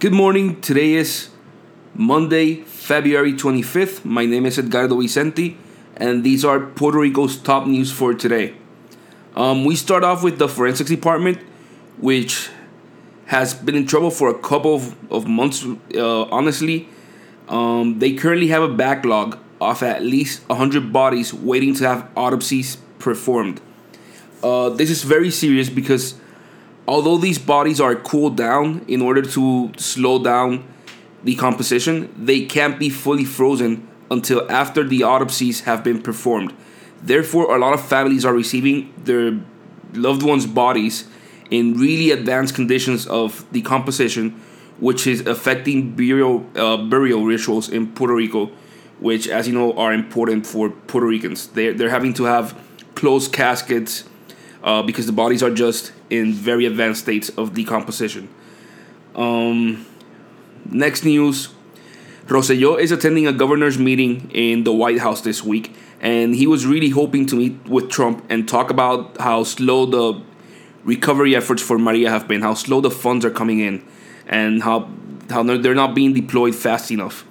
Good morning. Today is Monday, February 25th. My name is Edgardo Vicente, and these are Puerto Rico's top news for today. Um, we start off with the forensics department, which has been in trouble for a couple of, of months, uh, honestly. Um, they currently have a backlog of at least 100 bodies waiting to have autopsies performed. Uh, this is very serious because although these bodies are cooled down in order to slow down decomposition, they can't be fully frozen until after the autopsies have been performed. Therefore, a lot of families are receiving their loved ones' bodies in really advanced conditions of decomposition, which is affecting burial uh, burial rituals in Puerto Rico, which, as you know, are important for Puerto Ricans. They're, they're having to have closed caskets uh, because the bodies are just in very advanced states of decomposition. Um, next news Rosselló is attending a governor's meeting in the White House this week, and he was really hoping to meet with Trump and talk about how slow the recovery efforts for Maria have been, how slow the funds are coming in, and how how they're not being deployed fast enough.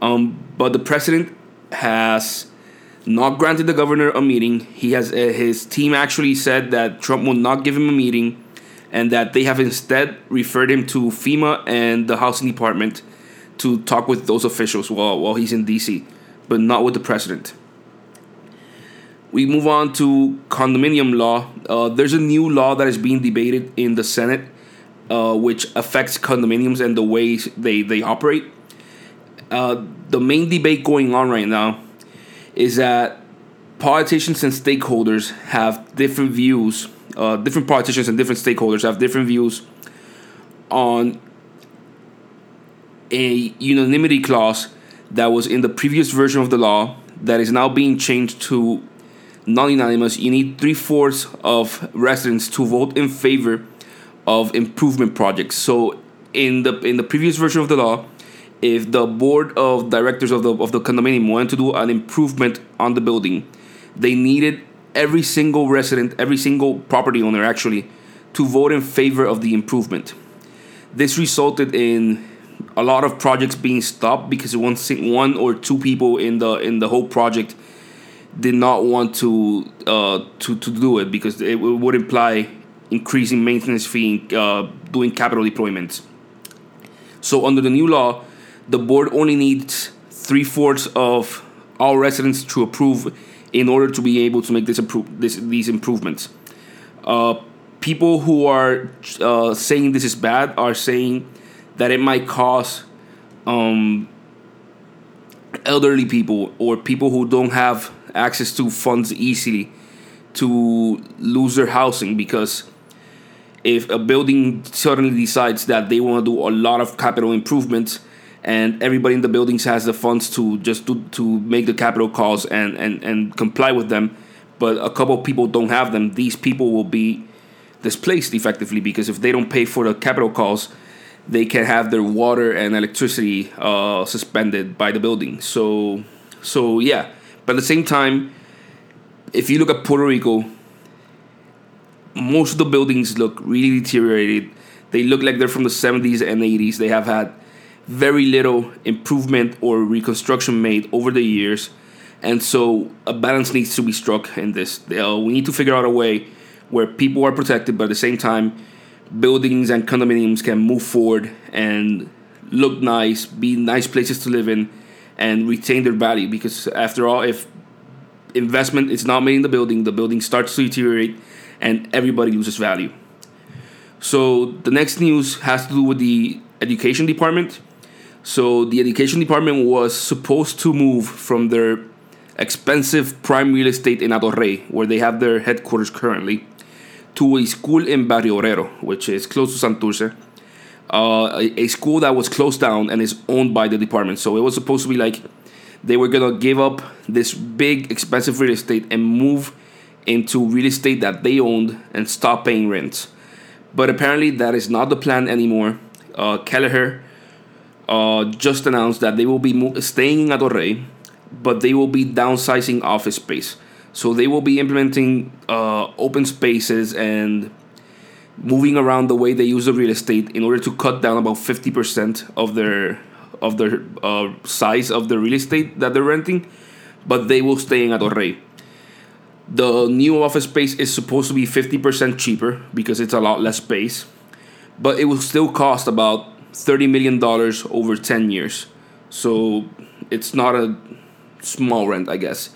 Um, but the president has not granted the governor a meeting. He has uh, his team actually said that Trump will not give him a meeting, and that they have instead referred him to FEMA and the housing department to talk with those officials while while he's in D.C., but not with the president. We move on to condominium law. Uh, there's a new law that is being debated in the Senate, uh, which affects condominiums and the ways they they operate. Uh, the main debate going on right now is that politicians and stakeholders have different views. Uh, different politicians and different stakeholders have different views on a unanimity clause that was in the previous version of the law that is now being changed to non-unanimous. You need three fourths of residents to vote in favor of improvement projects. So in the in the previous version of the law, if the board of directors of the of the condominium wanted to do an improvement on the building, they needed every single resident, every single property owner actually, to vote in favor of the improvement. This resulted in a lot of projects being stopped because one one or two people in the in the whole project did not want to uh, to to do it because it would imply increasing maintenance fee, uh, doing capital deployments. So under the new law, the board only needs three fourths of all residents to approve in order to be able to make this, appro- this these improvements. Uh, people who are uh, saying this is bad are saying that it might cause um, elderly people or people who don't have access to funds easily to lose their housing because if a building suddenly decides that they want to do a lot of capital improvements and everybody in the buildings has the funds to just to, to make the capital calls and, and, and comply with them. But a couple of people don't have them. These people will be displaced effectively because if they don't pay for the capital calls they can have their water and electricity uh, suspended by the building. So so yeah. But at the same time if you look at puerto rico most of the buildings look really deteriorated. They look like they're from the 70s and 80s they have had very little improvement or reconstruction made over the years. And so a balance needs to be struck in this. Uh, we need to figure out a way where people are protected, but at the same time, buildings and condominiums can move forward and look nice, be nice places to live in, and retain their value. Because after all, if investment is not made in the building, the building starts to deteriorate and everybody loses value. So the next news has to do with the education department. So the education department was supposed to move from their expensive prime real estate in Hato Rey, where they have their headquarters currently, to a school in Barrio Obrero, which is close to Santurce. Uh, a, a, school that was closed down and is owned by the department. So it was supposed to be like they were gonna give up this big expensive real estate and move into real estate that they owned and stop paying rent. But apparently that is not the plan anymore. Uh, Keleher uh, just announced that they will be mo- staying in Hato Rey, but they will be downsizing office space. So they will be implementing uh, open spaces and moving around the way they use the real estate in order to cut down about 50% of their of their uh, size of the real estate that they're renting, but they will stay in Hato Rey. The new office space is supposed to be 50% cheaper because it's a lot less space, but it will still cost about $30 million over 10 years. So it's not a small rent, I guess.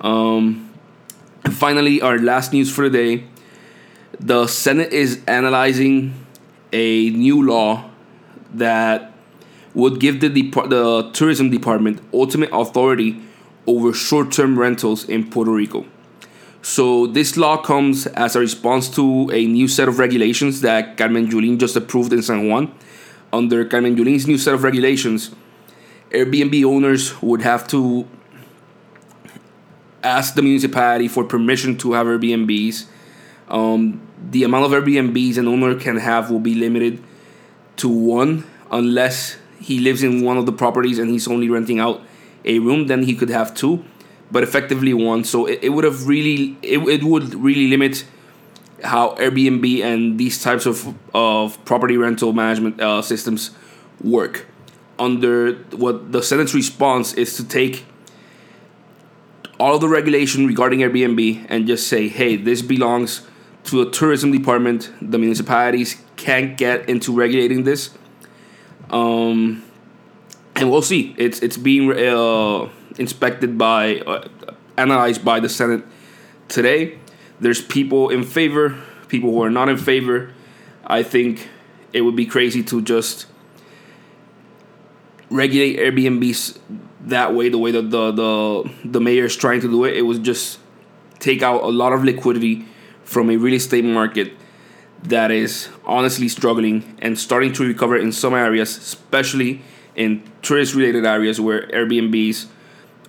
Um, finally, our last news for the day the Senate is analyzing a new law that would give the, Dep- the tourism department ultimate authority over short-term rentals in Puerto Rico. So this law comes as a response to a new set of regulations that Carmen Yulín just approved in San Juan. Under Carmen Yulín's new set of regulations, Airbnb owners would have to ask the municipality for permission to have Airbnbs. Um, the amount of Airbnbs an owner can have will be limited to one unless he lives in one of the properties and he's only renting out a room then he could have two but effectively one so it, it would have really it, it would really limit how airbnb and these types of, of property rental management uh, systems work under what the senate's response is to take all the regulation regarding airbnb and just say hey this belongs to the tourism department the municipalities can't get into regulating this um, and we'll see. It's it's being uh, inspected by uh, analyzed by the Senate today. There's people in favor, people who are not in favor. I think it would be crazy to just regulate Airbnbs that way, the way that the the the mayor is trying to do it. It was just take out a lot of liquidity from a real estate market that is honestly struggling and starting to recover in some areas, especially in tourist related areas where Airbnbs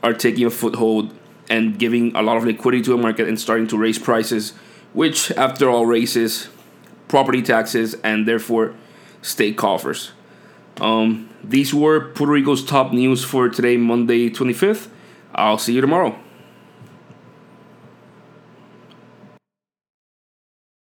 are taking a foothold and giving a lot of liquidity to a market and starting to raise prices, which, after all, raises property taxes and therefore state coffers. Um, these were Puerto Rico's top news for today, Monday 25th. I'll see you tomorrow.